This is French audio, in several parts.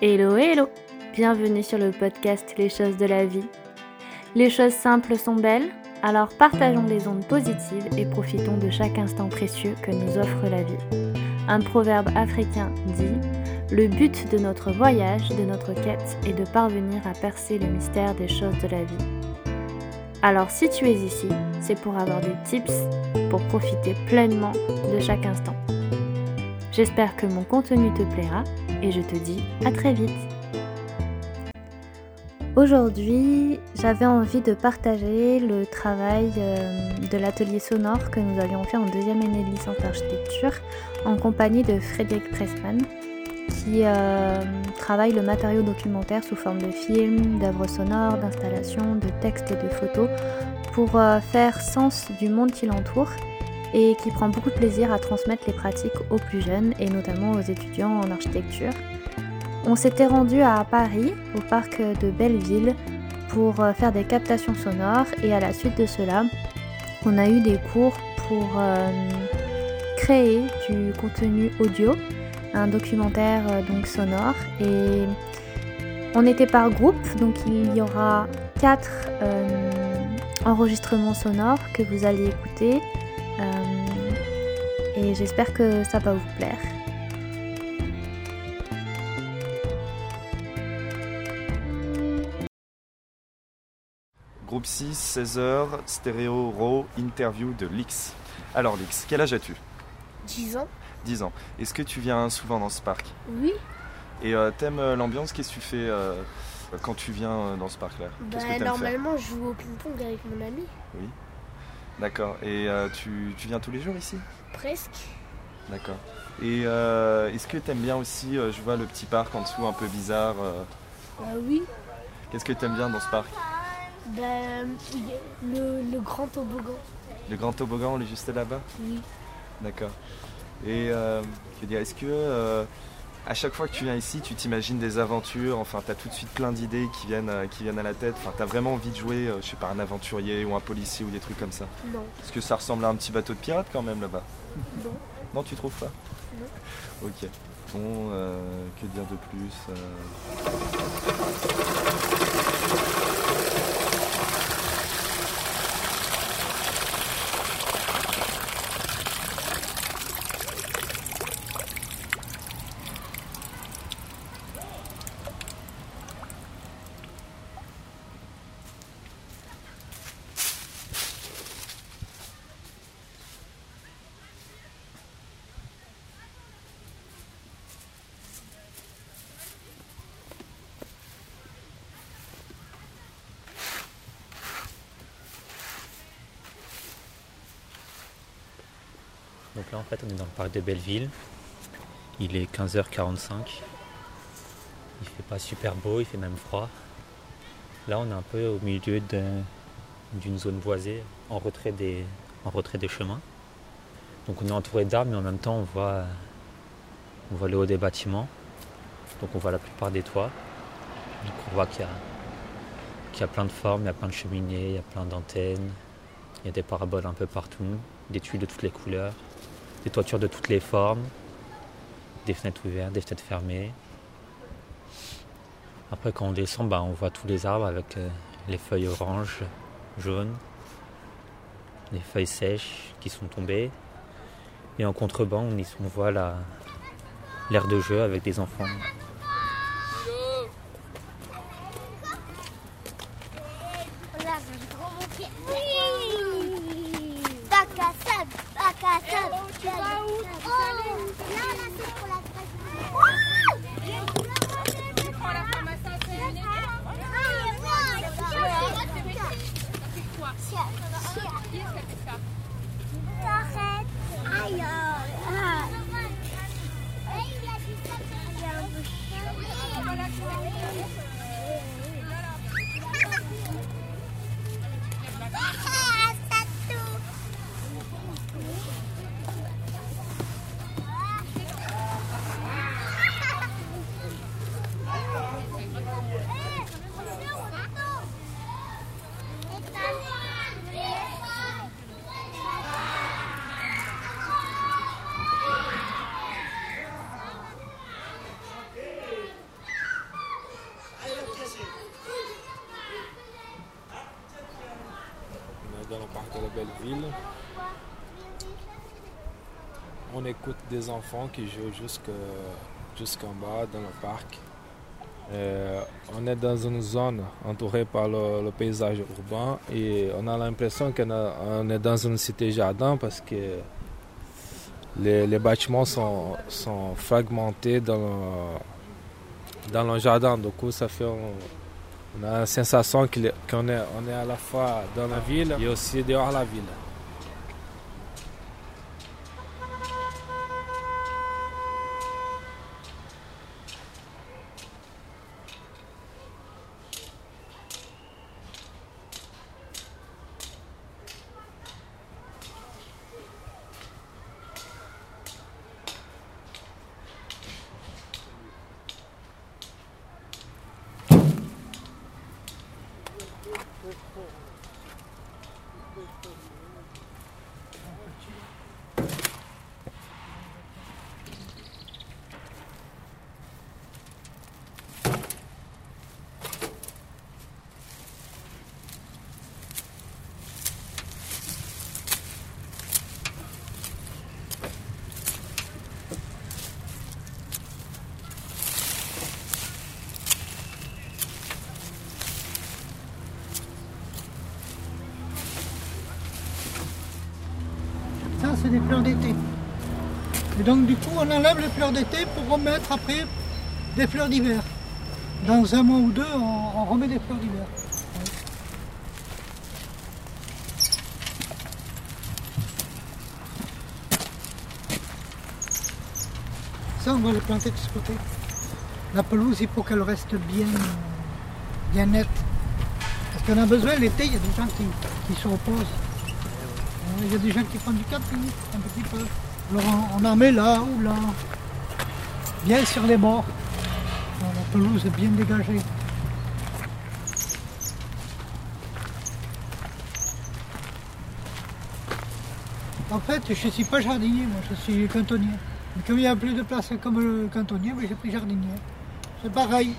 Hello, hello Bienvenue sur le podcast Les choses de la vie. Les choses simples sont belles, alors partageons des ondes positives et profitons de chaque instant précieux que nous offre la vie. Un proverbe africain dit Le but de notre voyage, de notre quête, est de parvenir à percer le mystère des choses de la vie. Alors si tu es ici, c'est pour avoir des tips pour profiter pleinement de chaque instant. J'espère que mon contenu te plaira et je te dis à très vite. Aujourd'hui, j'avais envie de partager le travail euh, de l'atelier sonore que nous avions fait en deuxième année de licence d'architecture en compagnie de Frédéric Pressman qui euh, travaille le matériau documentaire sous forme de films, d'œuvres sonores, d'installations, de textes et de photos pour euh, faire sens du monde qui l'entoure et qui prend beaucoup de plaisir à transmettre les pratiques aux plus jeunes et notamment aux étudiants en architecture. On s'était rendu à Paris, au parc de Belleville, pour euh, faire des captations sonores et à la suite de cela, on a eu des cours pour euh, créer du contenu audio, un documentaire euh, donc sonore et on était par groupe, donc il y aura quatre enregistrements sonores que vous allez écouter et j'espère que ça va vous plaire. Groupe 6, 16h, stéréo raw, interview de Lix. Alors Lix, quel âge as-tu? 10 ans 10 ans. Est-ce que tu viens souvent dans ce parc? Oui. Et euh, t'aimes euh, l'ambiance? Qu'est-ce que tu fais euh, quand tu viens euh, dans ce parc-là? Bah, faire? normalement, je joue au ping-pong avec mon ami. Oui. D'accord. Et euh, tu, tu viens tous les jours ici? Presque. D'accord. Et euh, est-ce que t'aimes bien aussi, euh, je vois le petit parc en dessous un peu bizarre. euh, Bah oui. Qu'est-ce que t'aimes bien dans ce parc? A le, le grand toboggan. Le grand toboggan, on est juste là-bas? Oui. D'accord. Et euh, je veux dire, est-ce que à chaque fois que tu viens ici, tu t'imagines des aventures Enfin, tu as tout de suite plein d'idées qui viennent, euh, qui viennent à la tête. Enfin, tu as vraiment envie de jouer, euh, je sais pas, un aventurier ou un policier ou des trucs comme ça. Non. Est-ce que ça ressemble à un petit bateau de pirate quand même là-bas? Non. Non, tu trouves pas? Non. Ok. Bon, euh, que dire de plus euh, Donc là en fait on est dans le parc de Belleville. Il est 15h45. Il fait pas super beau, il fait même froid. Là on est un peu au milieu d'une zone boisée en retrait des, en retrait des chemins. Donc on est entouré d'arbres mais en même temps on voit, on voit le haut des bâtiments. Donc on voit la plupart des toits. Donc on voit qu'il y y a plein de formes, il y a plein de cheminées, il y a plein d'antennes. Il y a des paraboles un peu partout, des tuiles de toutes les couleurs des toitures de toutes les formes, des fenêtres ouvertes, des fenêtres fermées. Après, quand on descend, bah, on voit tous les arbres avec euh, les feuilles oranges, jaunes, les feuilles sèches qui sont tombées. Et en contrebas, on, voit la- l'aire de jeu avec des enfants. Regarde, j'ai trop mon pied. Oui Bac à sable, bac à sable. tu vas où Oh, là, là, c'est pour la Arrête Aïe ah. Ah, ça tout. Belleville. On écoute des enfants qui jouent jusqu'en bas dans le parc. Euh, on est dans une zone entourée par le, paysage urbain et on a l'impression qu'on est dans une cité-jardin parce que les, bâtiments sont, fragmentés dans le, dans le jardin. Du coup, ça fait on, a la sensation qu'on est, on est à la fois dans la ville et aussi dehors la ville. Des fleurs d'été. Et donc du coup on enlève les fleurs d'été pour remettre après des fleurs d'hiver. Dans un mois ou deux, on, remet des fleurs d'hiver. Ça, on va les planter de ce côté. La pelouse, il faut qu'elle reste bien, bien nette. Parce qu'on a besoin, l'été, il y a des gens qui, qui se reposent. Il y a des gens qui font du camping, un petit peu. Alors on, en met là ou là. Bien sur les bords. la pelouse est bien dégagée. En fait, je ne suis pas jardinier, moi, je suis cantonnier. Mais comme il n'y a plus de place comme le cantonnier, j'ai pris jardinier. C'est pareil.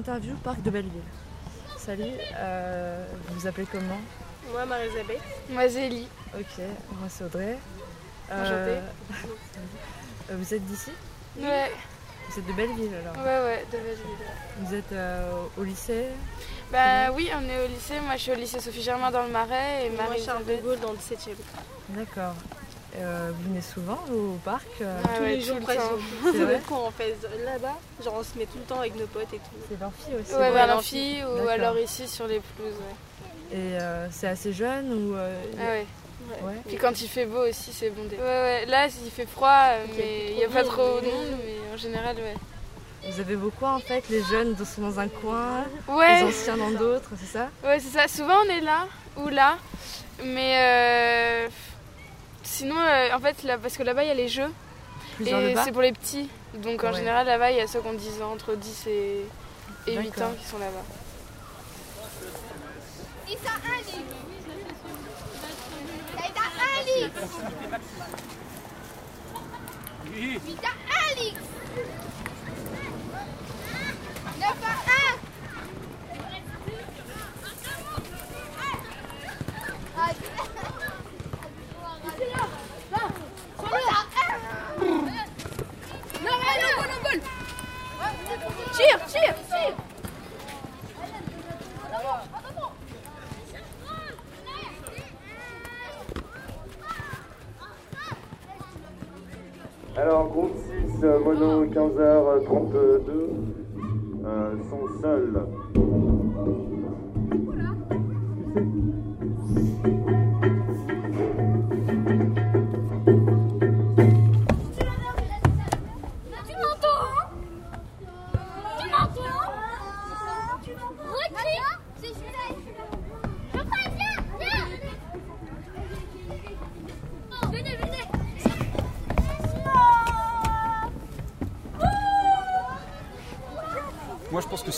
Interview Parc de Belleville. Salut, euh, vous vous appelez comment? Moi, Marie-Isabelle. Moi, Zélie. Ok, moi, c'est Audrey. Euh, vous êtes d'ici? Ouais. Vous êtes de Belleville alors Ouais, ouais, de Belleville. Vous êtes euh, au lycée? Bah oui, on est au lycée. Moi, je suis au lycée Sophie Germain dans le Marais et Marie-Charles de Gaulle dans le 17e. D'accord. Euh, vous venez souvent au parc euh, Tous les jours presque. C'est vrai quand on fait là-bas, genre on se met tout le temps avec nos potes et tout. C'est l'amphi aussi Ouais, vers l'amphi ou alors ici sur les pelouses. Ouais. Et euh, c'est assez jeune ou Ah ouais. ouais. Puis quand il fait beau aussi, c'est bondé. Ouais, ouais. Là, il fait froid, mais il n'y a pas trop de monde, mais en général, ouais. Vous avez beaucoup en fait, les jeunes sont dans un coin, ouais. les anciens dans d'autres, c'est ça? Ouais, c'est ça. Souvent on est là ou là, mais Sinon, euh, en fait, là, parce que là-bas, il y a les jeux. et c'est pour les petits. Donc en général, là-bas, il y a ceux qui ont 10 ans, entre 10 et, 8 ans qui sont là-bas. Il un livre. Il un livre. Il un livre. 9 à 1. Tire, tire, tire Alors, groupe 6, mono 15h32, euh, sont seuls.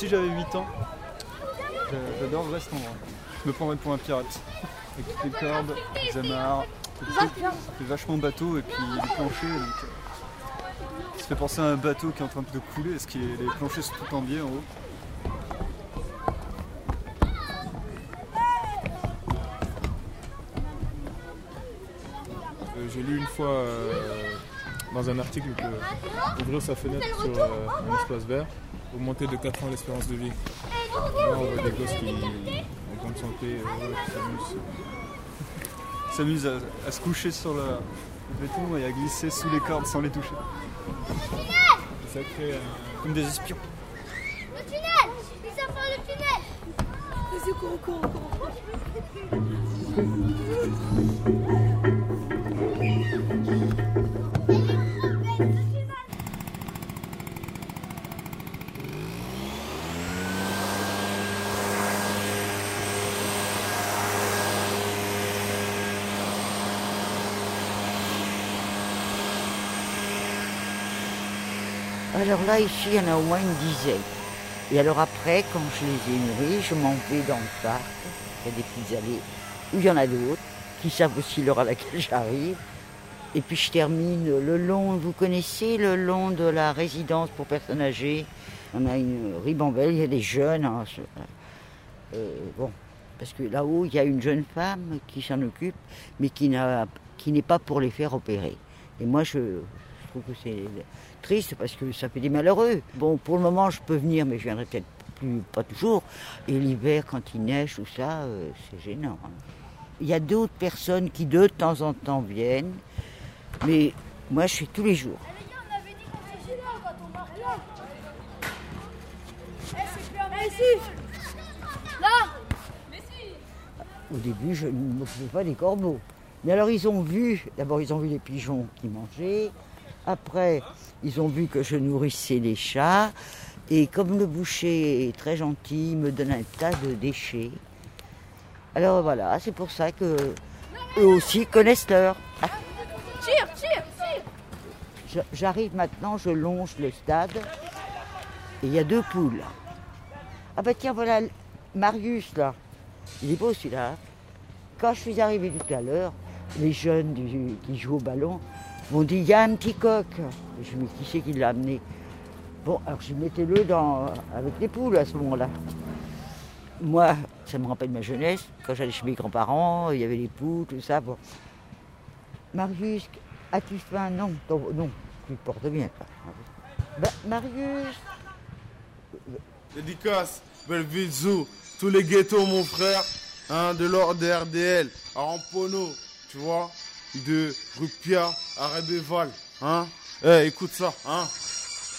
Si j'avais 8 ans, j'adorerais cet endroit. Je me prendrais pour un pirate. Avec toutes les cordes, les amarres, vachement bateau et puis les planchers. Donc, euh, ça fait penser à un bateau qui est en train de couler, ce qui est, les planchers sont tout en biais en haut. Euh, J'ai lu une fois euh, dans un article que ouvrir sa fenêtre sur euh, un espace vert augmenter de 4 ans l'espérance de vie. Là, on voit des gosses qui, en bonne santé, euh, qui s'amusent. s'amuse à, à se coucher sur le, le béton et à glisser sous les cordes sans les toucher. Ça crée un- Comme des espions. Le tunnel Les enfants, le tunnel Vas-y, cours, cours, cours. Alors là, ici, il y en a au moins une dizaine. Et alors après, quand je les ai nourris, je m'en vais dans le parc. Il y a des petites allées où il y en a d'autres qui savent aussi l'heure à laquelle j'arrive. Et puis je termine le long, vous connaissez le long de la résidence pour personnes âgées? On a une ribambelle, il y a des jeunes. hein, euh, bon, parce que là-haut, il y a une jeune femme qui s'en occupe, mais qui n'a- qui n'est pas pour les faire opérer. Et moi, je trouve que c'est triste parce que ça fait des malheureux. Bon, pour le moment, je peux venir, mais je viendrai peut-être plus, pas toujours. Et l'hiver, quand il neige, tout ça, euh, c'est gênant. hein. Il y a d'autres personnes qui, de temps en temps, viennent, mais moi, je fais tous les jours. Eh Au début, je ne m'occupais pas des corbeaux. Mais alors, ils ont vu, d'abord, ils ont vu les pigeons qui mangeaient. Après, ils ont vu que je nourrissais les chats. Et comme le boucher est très gentil, il me donne un tas de déchets. Alors voilà, c'est pour ça que eux aussi connaissent l'heure. Tire, tire, tire J'arrive maintenant, je longe le stade. Et il y a deux poules. Ah bah tiens, voilà Marius là. Il est beau celui-là. Quand je suis arrivée tout à l'heure, les jeunes du- qui jouent au ballon m'ont dit il y a un petit coq. Je me dis qui c'est qui l'a amené Bon, alors je mettez-le dans, avec les poules à ce moment-là. Moi, ça me rappelle ma jeunesse. Quand j'allais chez mes grands-parents, il y avait les poules, tout ça. Bon. Marius, as-tu faim? Non, non, tu te portes bien. Bah, Marius, Dédicace, Belleville Zoo, tous les ghettos, mon frère, hein, de l'ordre RDL, à Rampono, tu vois, de Rupia à Rébéval, hein? Eh, écoute ça, hein?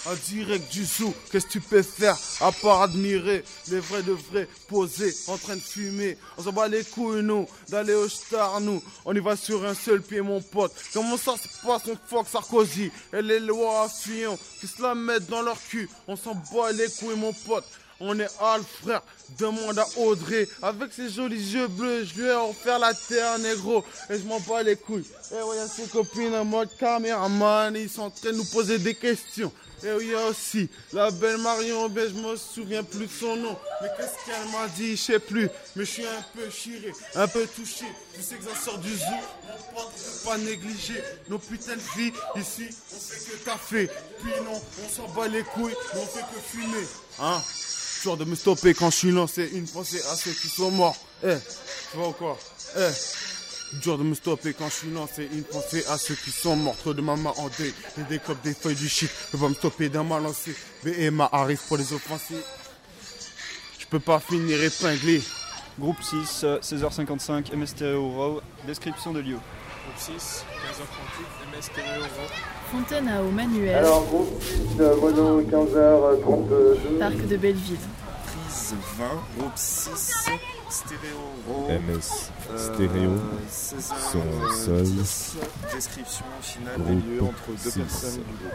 En direct du zoo, qu'est-ce que tu peux faire à part admirer les vrais de vrais posés en train de fumer? On s'en bat les couilles, nous, d'aller au star, nous. On y va sur un seul pied, mon pote. Comment ça se passe, on fuck Sarkozy? Et les lois à Fillon qui se la mettent dans leur cul? On s'en bat les couilles, mon pote. On est Al, frère. Demande à Audrey. Avec ses jolis yeux bleus, je lui ai offert la terre, négro. Et je m'en bats les couilles. Et il y a ses copines en mode caméraman. Ils sont en train de nous poser des questions. Et oui, il y a aussi la belle Marion, ben, je me souviens plus de son nom. Mais qu'est-ce qu'elle m'a dit, je sais plus. Mais je suis un peu chiré, un peu touché. Tu sais que ça sort du zoo, on ne pas négliger nos putains de vies. Ici, on fait que taffer. Puis non, on s'en bat les couilles, mais on fait que fumer. Hein? Genre de me stopper quand je suis lancé, une pensée à ceux qui sont morts. Eh, tu vois ou quoi Eh, dur de me stopper quand je suis lancé, une pensée à ceux qui sont morts. Trop de maman en deuil, et des des feuilles du shit. Je vais me stopper d'un mal lancé. BMA arrive pour les offensives. Je peux pas finir épinglé. Groupe 6, euh, 16h55, MS Stéréo Row, description de lieu. Groupe 6, 15h38, MS Stéréo. Fontaine à eau manuelle. Alors, groupe 6, euh, mono 15h32. Parc de Belleville. Prise 20, groupe 6, stéréo. MS stéréo, son sol. Description finale Groupe des lieux entre deux six. personnes du groupe.